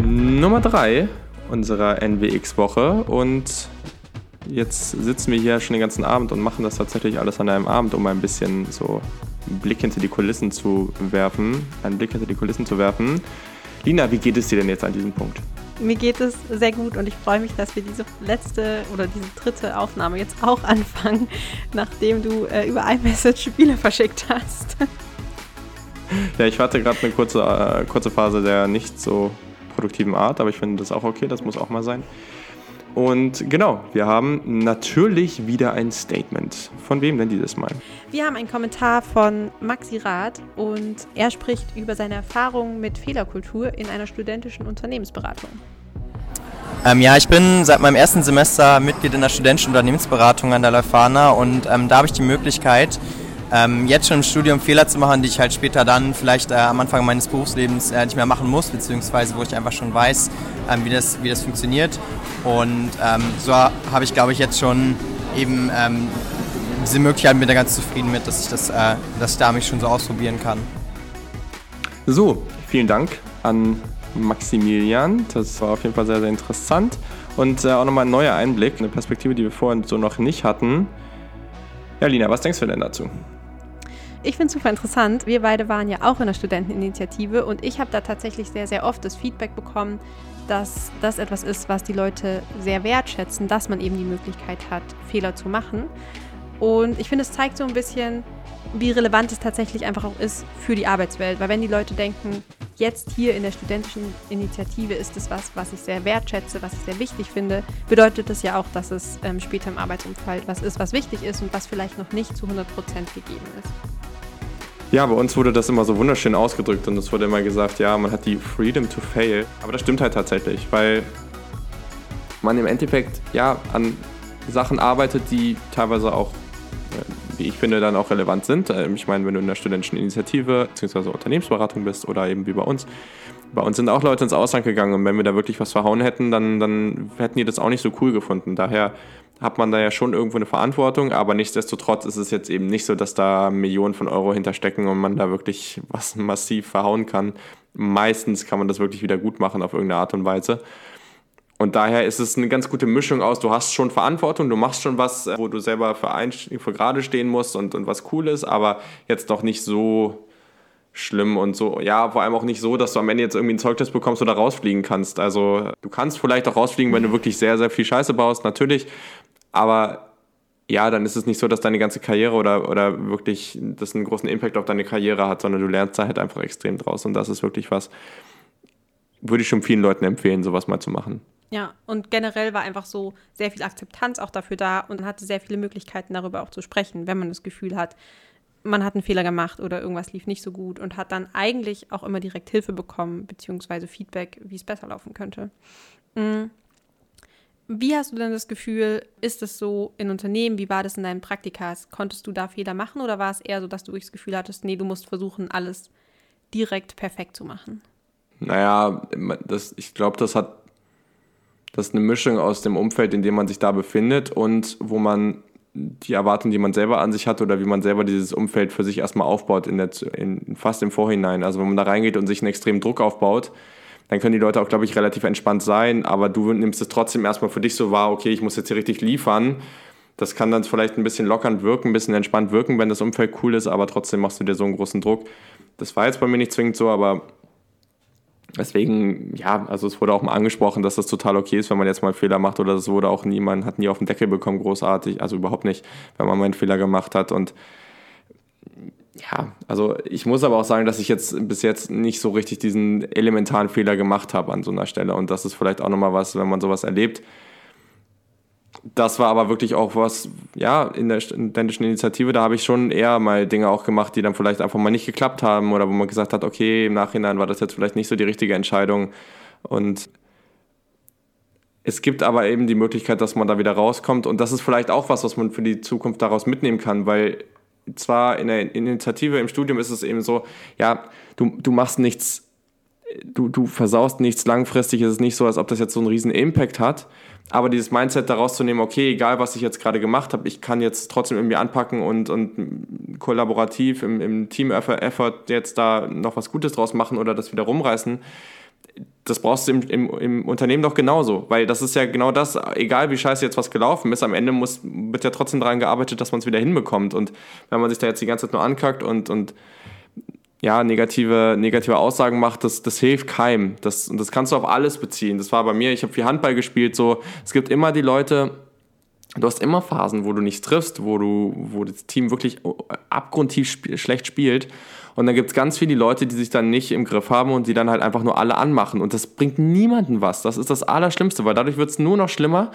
Nummer 3 unserer NWX-Woche und jetzt sitzen wir hier schon den ganzen Abend und machen das tatsächlich alles an einem Abend, um ein bisschen so Blick hinter die Kulissen zu werfen, einen Blick hinter die Kulissen zu werfen. Lina, wie geht es dir denn jetzt an diesem Punkt? Mir geht es sehr gut und ich freue mich, dass wir diese letzte oder diese dritte Aufnahme jetzt auch anfangen, nachdem du äh, über iMessage Spiele verschickt hast. Ja, ich hatte gerade eine kurze, äh, kurze Phase der nicht so produktiven Art, aber ich finde das auch okay, das muss auch mal sein. Und genau, wir haben natürlich wieder ein Statement. Von wem denn dieses Mal? Wir haben einen Kommentar von Maxi Rath und er spricht über seine Erfahrungen mit Fehlerkultur in einer studentischen Unternehmensberatung. Ähm, ja, ich bin seit meinem ersten Semester Mitglied in der studentischen Unternehmensberatung an der Leuphana und ähm, da habe ich die Möglichkeit, ähm, jetzt schon im Studium Fehler zu machen, die ich halt später dann vielleicht äh, am Anfang meines Berufslebens äh, nicht mehr machen muss, beziehungsweise wo ich einfach schon weiß, ähm, wie, das, wie das funktioniert. Und ähm, so habe ich, glaube ich, jetzt schon eben ähm, diese Möglichkeit, bin da ganz zufrieden mit, dass ich, das, äh, dass ich da mich schon so ausprobieren kann. So, vielen Dank an Maximilian. Das war auf jeden Fall sehr, sehr interessant. Und äh, auch nochmal ein neuer Einblick, eine Perspektive, die wir vorhin so noch nicht hatten. Ja, Lina, was denkst du denn dazu? Ich finde es super interessant. Wir beide waren ja auch in der Studenteninitiative und ich habe da tatsächlich sehr, sehr oft das Feedback bekommen, dass das etwas ist, was die Leute sehr wertschätzen, dass man eben die Möglichkeit hat, Fehler zu machen. Und ich finde, es zeigt so ein bisschen, wie relevant es tatsächlich einfach auch ist für die Arbeitswelt. Weil wenn die Leute denken, jetzt hier in der studentischen Initiative ist es was, was ich sehr wertschätze, was ich sehr wichtig finde, bedeutet das ja auch, dass es ähm, später im Arbeitsumfeld was ist, was wichtig ist und was vielleicht noch nicht zu 100% gegeben ist. Ja, bei uns wurde das immer so wunderschön ausgedrückt und es wurde immer gesagt, ja, man hat die Freedom to fail. Aber das stimmt halt tatsächlich, weil man im Endeffekt ja an Sachen arbeitet, die teilweise auch, äh, wie ich finde, dann auch relevant sind. Ähm, ich meine, wenn du in der studentischen Initiative bzw. Unternehmensberatung bist oder eben wie bei uns, bei uns sind auch Leute ins Ausland gegangen und wenn wir da wirklich was verhauen hätten, dann, dann hätten die das auch nicht so cool gefunden. Daher hat man da ja schon irgendwo eine Verantwortung, aber nichtsdestotrotz ist es jetzt eben nicht so, dass da Millionen von Euro hinterstecken und man da wirklich was massiv verhauen kann. Meistens kann man das wirklich wieder gut machen auf irgendeine Art und Weise. Und daher ist es eine ganz gute Mischung aus, du hast schon Verantwortung, du machst schon was, wo du selber für, ein, für gerade stehen musst und, und was cool ist, aber jetzt doch nicht so schlimm und so. Ja, vor allem auch nicht so, dass du am Ende jetzt irgendwie ein Zeugnis bekommst oder rausfliegen kannst. Also du kannst vielleicht auch rausfliegen, wenn du wirklich sehr, sehr viel Scheiße baust, natürlich. Aber ja, dann ist es nicht so, dass deine ganze Karriere oder, oder wirklich das einen großen Impact auf deine Karriere hat, sondern du lernst da halt einfach extrem draus. Und das ist wirklich was, würde ich schon vielen Leuten empfehlen, sowas mal zu machen. Ja, und generell war einfach so sehr viel Akzeptanz auch dafür da und hatte sehr viele Möglichkeiten darüber auch zu sprechen, wenn man das Gefühl hat, man hat einen Fehler gemacht oder irgendwas lief nicht so gut und hat dann eigentlich auch immer direkt Hilfe bekommen, beziehungsweise Feedback, wie es besser laufen könnte. Mhm. Wie hast du denn das Gefühl, ist es so in Unternehmen, wie war das in deinen Praktikas? Konntest du da Fehler machen oder war es eher so, dass du das Gefühl hattest, nee, du musst versuchen, alles direkt perfekt zu machen? Naja, das, ich glaube, das hat das ist eine Mischung aus dem Umfeld, in dem man sich da befindet und wo man die Erwartung, die man selber an sich hat oder wie man selber dieses Umfeld für sich erstmal aufbaut, in der, in, fast im Vorhinein. Also wenn man da reingeht und sich einen extremen Druck aufbaut, dann können die Leute auch, glaube ich, relativ entspannt sein, aber du nimmst es trotzdem erstmal für dich so wahr, okay, ich muss jetzt hier richtig liefern. Das kann dann vielleicht ein bisschen lockernd wirken, ein bisschen entspannt wirken, wenn das Umfeld cool ist, aber trotzdem machst du dir so einen großen Druck. Das war jetzt bei mir nicht zwingend so, aber deswegen, ja, also es wurde auch mal angesprochen, dass das total okay ist, wenn man jetzt mal einen Fehler macht oder das wurde auch niemand, hat nie auf den Deckel bekommen, großartig, also überhaupt nicht, wenn man mal einen Fehler gemacht hat und ja, also ich muss aber auch sagen, dass ich jetzt bis jetzt nicht so richtig diesen elementaren Fehler gemacht habe an so einer Stelle. Und das ist vielleicht auch nochmal was, wenn man sowas erlebt. Das war aber wirklich auch was, ja, in der studentischen Initiative, da habe ich schon eher mal Dinge auch gemacht, die dann vielleicht einfach mal nicht geklappt haben oder wo man gesagt hat, okay, im Nachhinein war das jetzt vielleicht nicht so die richtige Entscheidung. Und es gibt aber eben die Möglichkeit, dass man da wieder rauskommt. Und das ist vielleicht auch was, was man für die Zukunft daraus mitnehmen kann, weil zwar in der Initiative im Studium ist es eben so, ja, du, du machst nichts, du, du versaust nichts langfristig, es ist nicht so, als ob das jetzt so einen riesen Impact hat, aber dieses Mindset daraus zu nehmen, okay, egal was ich jetzt gerade gemacht habe, ich kann jetzt trotzdem irgendwie anpacken und, und kollaborativ im, im Team-Effort jetzt da noch was Gutes draus machen oder das wieder rumreißen, das brauchst du im, im, im, Unternehmen doch genauso, weil das ist ja genau das, egal wie scheiße jetzt was gelaufen ist, am Ende muss, wird ja trotzdem daran gearbeitet, dass man es wieder hinbekommt. Und wenn man sich da jetzt die ganze Zeit nur ankackt und, und ja, negative, negative Aussagen macht, das, das hilft keinem. Das, und das kannst du auf alles beziehen. Das war bei mir, ich habe viel Handball gespielt, so, es gibt immer die Leute, du hast immer Phasen, wo du nichts triffst, wo du, wo das Team wirklich abgrundtief sp schlecht spielt. Und dann gibt es ganz viele Leute, die sich dann nicht im Griff haben und die dann halt einfach nur alle anmachen. Und das bringt niemanden was. Das ist das Allerschlimmste, weil dadurch wird es nur noch schlimmer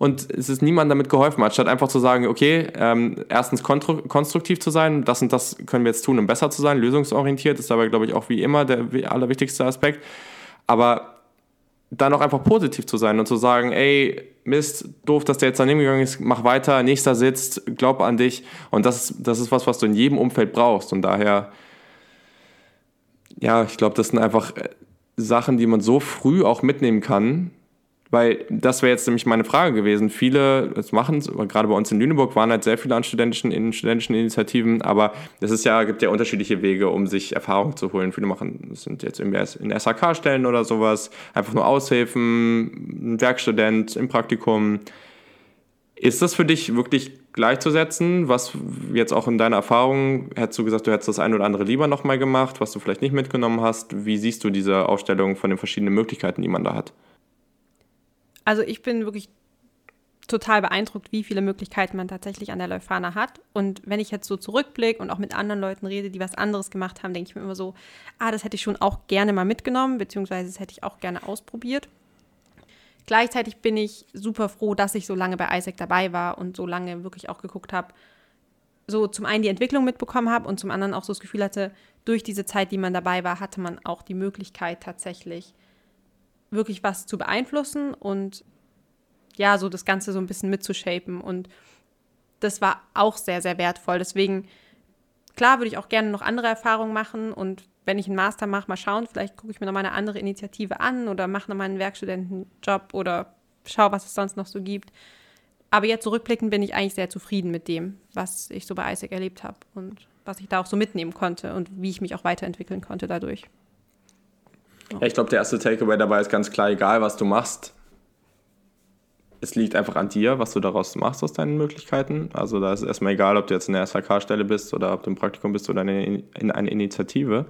und es ist niemandem damit geholfen, anstatt einfach zu sagen, okay, ähm, erstens konstruktiv zu sein, das und das können wir jetzt tun, um besser zu sein, lösungsorientiert ist dabei, glaube ich, auch wie immer der allerwichtigste Aspekt. Aber dann auch einfach positiv zu sein und zu sagen, ey, Mist, doof, dass der jetzt daneben gegangen ist, mach weiter, nächster sitzt, glaub an dich. Und das, das ist was, was du in jedem Umfeld brauchst. Und daher ja, ich glaube, das sind einfach äh, Sachen, die man so früh auch mitnehmen kann. Weil das wäre jetzt nämlich meine Frage gewesen. Viele machen es, gerade bei uns in Lüneburg waren halt sehr viele an studentischen, in studentischen Initiativen, aber es ja, gibt ja unterschiedliche Wege, um sich Erfahrung zu holen. Viele machen, das sind jetzt in SHK-Stellen oder sowas, einfach nur Aushilfen, ein Werkstudent im Praktikum. Ist das für dich wirklich gleichzusetzen? Was jetzt auch in deiner Erfahrung, hättest du gesagt, du hättest das ein oder andere lieber nochmal gemacht, was du vielleicht nicht mitgenommen hast? Wie siehst du diese Aufstellung von den verschiedenen Möglichkeiten, die man da hat? Also ich bin wirklich total beeindruckt, wie viele Möglichkeiten man tatsächlich an der Leuphana hat. Und wenn ich jetzt so zurückblicke und auch mit anderen Leuten rede, die was anderes gemacht haben, denke ich mir immer so, ah, das hätte ich schon auch gerne mal mitgenommen, beziehungsweise das hätte ich auch gerne ausprobiert. Gleichzeitig bin ich super froh, dass ich so lange bei Isaac dabei war und so lange wirklich auch geguckt habe, so zum einen die Entwicklung mitbekommen habe und zum anderen auch so das Gefühl hatte, durch diese Zeit, die man dabei war, hatte man auch die Möglichkeit tatsächlich wirklich was zu beeinflussen und ja, so das Ganze so ein bisschen mitzushapen. Und das war auch sehr, sehr wertvoll. Deswegen, klar, würde ich auch gerne noch andere Erfahrungen machen und wenn ich einen Master mache, mal schauen, vielleicht gucke ich mir nochmal eine andere Initiative an oder mache nochmal einen Werkstudentenjob oder schaue, was es sonst noch so gibt. Aber jetzt zurückblickend bin ich eigentlich sehr zufrieden mit dem, was ich so bei ISAC erlebt habe und was ich da auch so mitnehmen konnte und wie ich mich auch weiterentwickeln konnte dadurch. Ja, ich glaube, der erste Takeaway dabei ist ganz klar, egal was du machst, es liegt einfach an dir, was du daraus machst aus deinen Möglichkeiten. Also da ist es erstmal egal, ob du jetzt in der SHK-Stelle bist oder ob du im Praktikum bist oder in einer Initiative.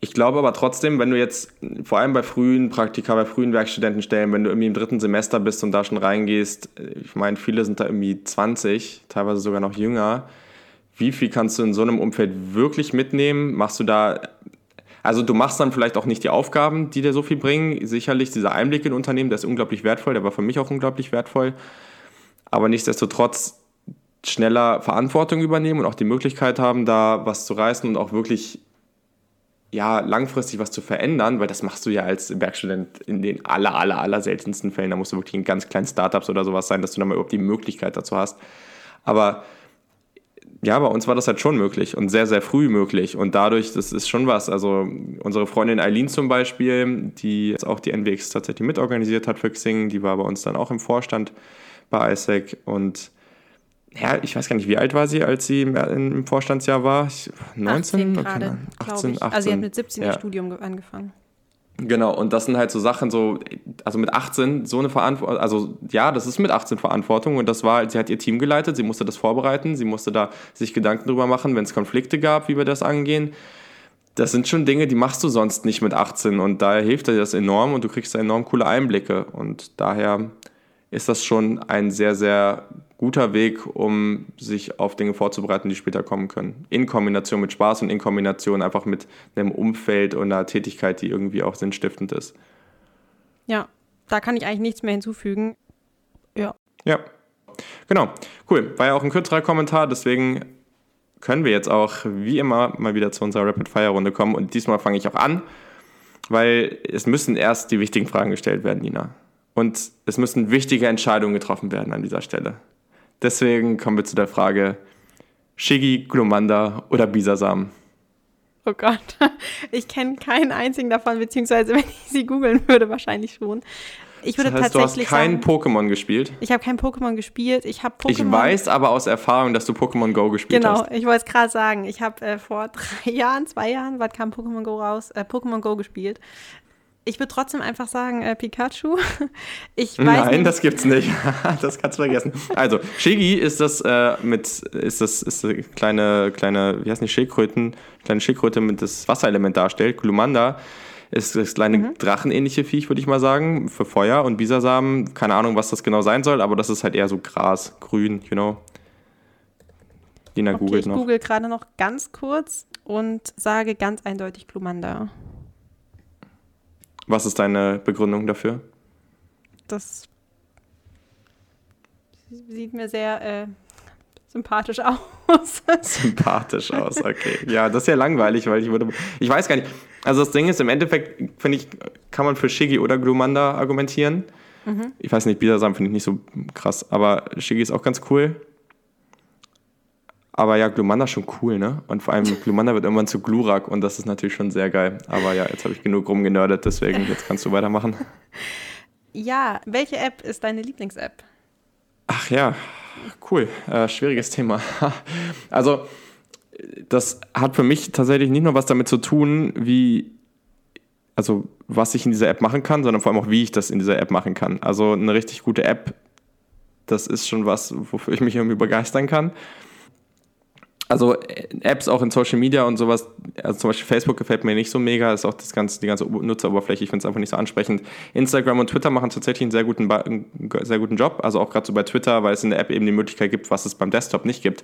Ich glaube aber trotzdem, wenn du jetzt, vor allem bei frühen Praktika, bei frühen Werkstudentenstellen, wenn du irgendwie im dritten Semester bist und da schon reingehst, ich meine, viele sind da irgendwie 20, teilweise sogar noch jünger. Wie viel kannst du in so einem Umfeld wirklich mitnehmen? Machst du da, also du machst dann vielleicht auch nicht die Aufgaben, die dir so viel bringen. Sicherlich dieser Einblick in Unternehmen, der ist unglaublich wertvoll, der war für mich auch unglaublich wertvoll. Aber nichtsdestotrotz schneller Verantwortung übernehmen und auch die Möglichkeit haben, da was zu reißen und auch wirklich ja, langfristig was zu verändern, weil das machst du ja als Werkstudent in den aller, aller, aller seltensten Fällen. Da musst du wirklich in ganz kleinen Startups oder sowas sein, dass du dann mal überhaupt die Möglichkeit dazu hast. Aber ja, bei uns war das halt schon möglich und sehr, sehr früh möglich. Und dadurch, das ist schon was. Also unsere Freundin Eileen zum Beispiel, die jetzt auch die NWX tatsächlich mitorganisiert hat für Xing, die war bei uns dann auch im Vorstand bei ISEC und ja, ich weiß gar nicht, wie alt war sie, als sie im Vorstandsjahr war? 19? 18 gerade, 18, 18. Also sie hat mit 17 ja. ihr Studium angefangen. Genau, und das sind halt so Sachen, so, also mit 18 so eine Verantwortung, also ja, das ist mit 18 Verantwortung und das war, sie hat ihr Team geleitet, sie musste das vorbereiten, sie musste da sich Gedanken drüber machen, wenn es Konflikte gab, wie wir das angehen. Das sind schon Dinge, die machst du sonst nicht mit 18 und daher hilft dir das enorm und du kriegst enorm coole Einblicke und daher ist das schon ein sehr, sehr guter Weg, um sich auf Dinge vorzubereiten, die später kommen können. In Kombination mit Spaß und in Kombination einfach mit einem Umfeld und einer Tätigkeit, die irgendwie auch sinnstiftend ist. Ja, da kann ich eigentlich nichts mehr hinzufügen. Ja. Ja, genau. Cool. War ja auch ein kürzerer Kommentar, deswegen können wir jetzt auch wie immer mal wieder zu unserer Rapid-Fire-Runde kommen. Und diesmal fange ich auch an, weil es müssen erst die wichtigen Fragen gestellt werden, Nina. Und es müssen wichtige Entscheidungen getroffen werden an dieser Stelle. Deswegen kommen wir zu der Frage, Shiggy, Glumanda oder Bisasam? Oh Gott, ich kenne keinen einzigen davon, beziehungsweise wenn ich sie googeln würde, wahrscheinlich schon. Ich würde Das heißt, du hast tatsächlich kein Pokémon gespielt. ich habe kein Pokémon gespielt. Ich habe Pokémon. Ich weiß aber aus Erfahrung, dass du Pokémon Go gespielt Genau, hast. ich wollte es gerade sagen. Ich habe äh, vor drei Jahren, zwei Jahren, wann kam Pokémon Go raus? Äh, Pokémon Go gespielt. Ich würde trotzdem einfach sagen äh, Pikachu. Ich weiß Nein, nicht. das gibt's nicht. das kannst du vergessen. Also, Shiggy ist das äh, mit, ist das, ist eine kleine, kleine, wie heißt die, Schildkröten, kleine Schildkröte mit das Wasserelement darstellt. Glumanda ist das kleine Mhm. drachenähnliche Viech, würde ich mal sagen, für Feuer. Und Bisasam, keine Ahnung, was das genau sein soll, aber das ist halt eher so Gras, grün, you know. Lina Okay, googelt ich noch. google gerade noch ganz kurz und sage ganz eindeutig Glumanda. Was ist deine Begründung dafür? Das sieht mir sehr äh, sympathisch aus. Sympathisch aus, okay. Ja, das ist ja langweilig, weil ich würde. Ich weiß gar nicht. Also das Ding ist, im Endeffekt, finde ich, kann man für Shiggy oder Glumanda argumentieren. Ich weiß nicht, Bisasam finde ich nicht so krass, aber Shiggy ist auch ganz cool. Aber ja, Glumanda ist schon cool, ne? Und vor allem Glumanda wird irgendwann zu Glurak und das ist natürlich schon sehr geil. Aber ja, jetzt habe ich genug rumgenördet, deswegen jetzt kannst du weitermachen. ja, welche App ist deine Lieblings-App? Ach ja, cool. Äh, schwieriges Thema. Also, das hat für mich tatsächlich nicht nur was damit zu tun, wie, also was ich in dieser App machen kann, sondern vor allem auch, wie ich das in dieser App machen kann. Also eine richtig gute App, das ist schon was, wofür ich mich irgendwie begeistern kann. Also äh, Apps auch in Social Media und sowas, also zum Beispiel Facebook gefällt mir nicht so mega, ist auch das ganze, die ganze Nutzeroberfläche, ich finde es einfach nicht so ansprechend. Instagram und Twitter machen tatsächlich einen sehr guten, sehr guten Job, also auch gerade so bei Twitter, weil es in der App eben die Möglichkeit gibt, was es beim Desktop nicht gibt,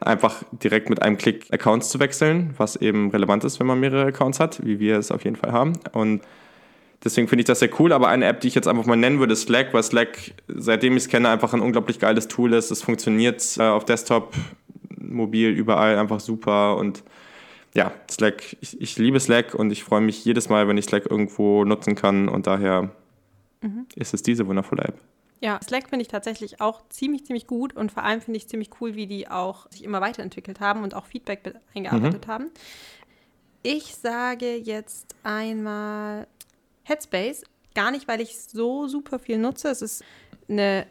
einfach direkt mit einem Klick Accounts zu wechseln, was eben relevant ist, wenn man mehrere Accounts hat, wie wir es auf jeden Fall haben. Und Deswegen finde ich das sehr cool, aber eine App, die ich jetzt einfach mal nennen würde, ist Slack, weil Slack, seitdem ich es kenne, einfach ein unglaublich geiles Tool ist. Es funktioniert äh, auf Desktop, mobil, überall einfach super und ja, Slack, ich, ich liebe Slack und ich freue mich jedes Mal, wenn ich Slack irgendwo nutzen kann und daher ist es diese wundervolle App. Ja, Slack finde ich tatsächlich auch ziemlich, ziemlich gut und vor allem finde ich ziemlich cool, wie die auch sich immer weiterentwickelt haben und auch Feedback eingearbeitet haben. Ich sage jetzt einmal Headspace, gar nicht, weil ich so super viel nutze. Es ist eine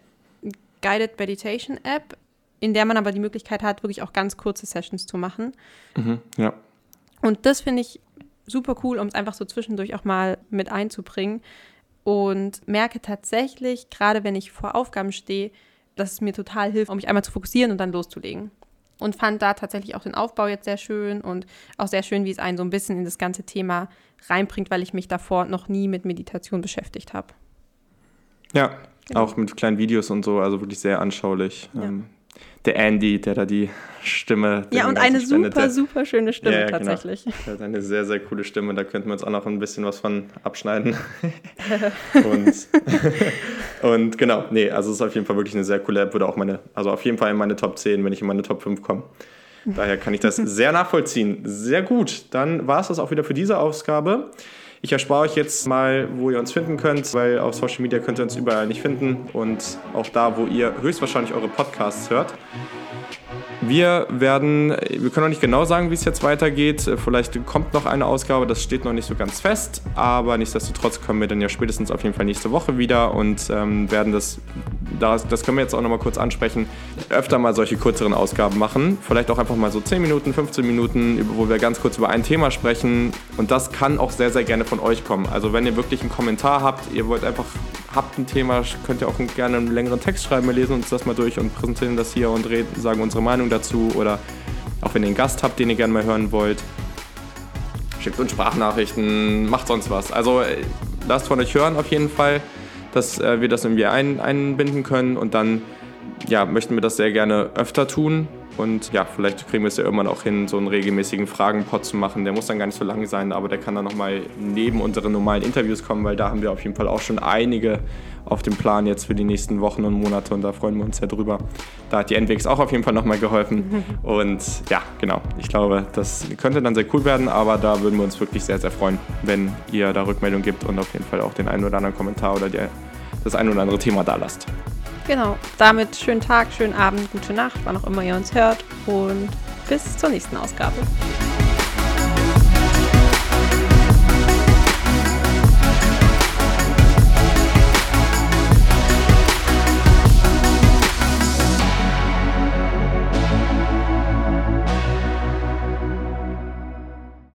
Guided Meditation App, in der man aber die Möglichkeit hat, wirklich auch ganz kurze Sessions zu machen. Mhm, ja. Und das finde ich super cool, um es einfach so zwischendurch auch mal mit einzubringen. Und merke tatsächlich, gerade wenn ich vor Aufgaben stehe, dass es mir total hilft, um mich einmal zu fokussieren und dann loszulegen. Und fand da tatsächlich auch den Aufbau jetzt sehr schön und auch sehr schön, wie es einen so ein bisschen in das ganze Thema reinbringt, weil ich mich davor noch nie mit Meditation beschäftigt habe. Ja, Genau. auch mit kleinen Videos und so, also wirklich sehr anschaulich. Ja. Ähm, der Andy, der da die Stimme. Ja, und eine spendet, super, super schöne Stimme Ja, ja, genau. tatsächlich. Der hat eine sehr, sehr coole Stimme, da könnten wir uns auch noch ein bisschen was von abschneiden. und, und genau, nee, also es ist auf jeden Fall wirklich eine sehr coole App, würde auch meine, also auf jeden Fall in meine Top 10, wenn ich in meine Top 5 komme. Daher kann ich das sehr nachvollziehen. Sehr gut, dann war es das auch wieder für diese Ausgabe. Ich erspare euch jetzt mal, wo ihr uns finden könnt, weil auf Social Media könnt ihr uns überall nicht finden und auch da, wo ihr höchstwahrscheinlich eure Podcasts hört. Wir werden, wir können noch nicht genau sagen, wie es jetzt weitergeht. Vielleicht kommt noch eine Ausgabe, das steht noch nicht so ganz fest, aber nichtsdestotrotz kommen wir dann ja spätestens auf jeden Fall nächste Woche wieder und ähm, werden das, das, das können wir jetzt auch noch mal kurz ansprechen, öfter mal solche kürzeren Ausgaben machen. Vielleicht auch einfach mal so 10 Minuten, 15 Minuten, wo wir ganz kurz über ein Thema sprechen und das kann auch sehr, sehr gerne von euch kommen. Also wenn ihr wirklich einen Kommentar habt, ihr wollt einfach, habt ein Thema, könnt ihr auch gerne einen längeren Text schreiben, wir lesen uns das mal durch und präsentieren das hier und reden, sagen unsere Meinung dazu oder auch wenn ihr einen Gast habt, den ihr gerne mal hören wollt, schickt uns Sprachnachrichten, macht sonst was. Also äh, lasst von euch hören auf jeden Fall, dass äh, wir das irgendwie ein, einbinden können und dann ja, möchten wir das sehr gerne öfter tun. Und ja, vielleicht kriegen wir es ja irgendwann auch hin, so einen regelmäßigen Fragenpot zu machen. Der muss dann gar nicht so lang sein, aber der kann dann nochmal neben unseren normalen Interviews kommen, weil da haben wir auf jeden Fall auch schon einige auf dem Plan jetzt für die nächsten Wochen und Monate und da freuen wir uns sehr drüber. Da hat die NWX auch auf jeden Fall nochmal geholfen. Und ja, genau, ich glaube, das könnte dann sehr cool werden, aber da würden wir uns wirklich sehr, sehr freuen, wenn ihr da Rückmeldung gibt und auf jeden Fall auch den einen oder anderen Kommentar oder die, das ein oder andere Thema da lasst. Genau. Damit schönen Tag, schönen Abend, gute Nacht, wann auch immer ihr uns hört. Und bis zur nächsten Ausgabe.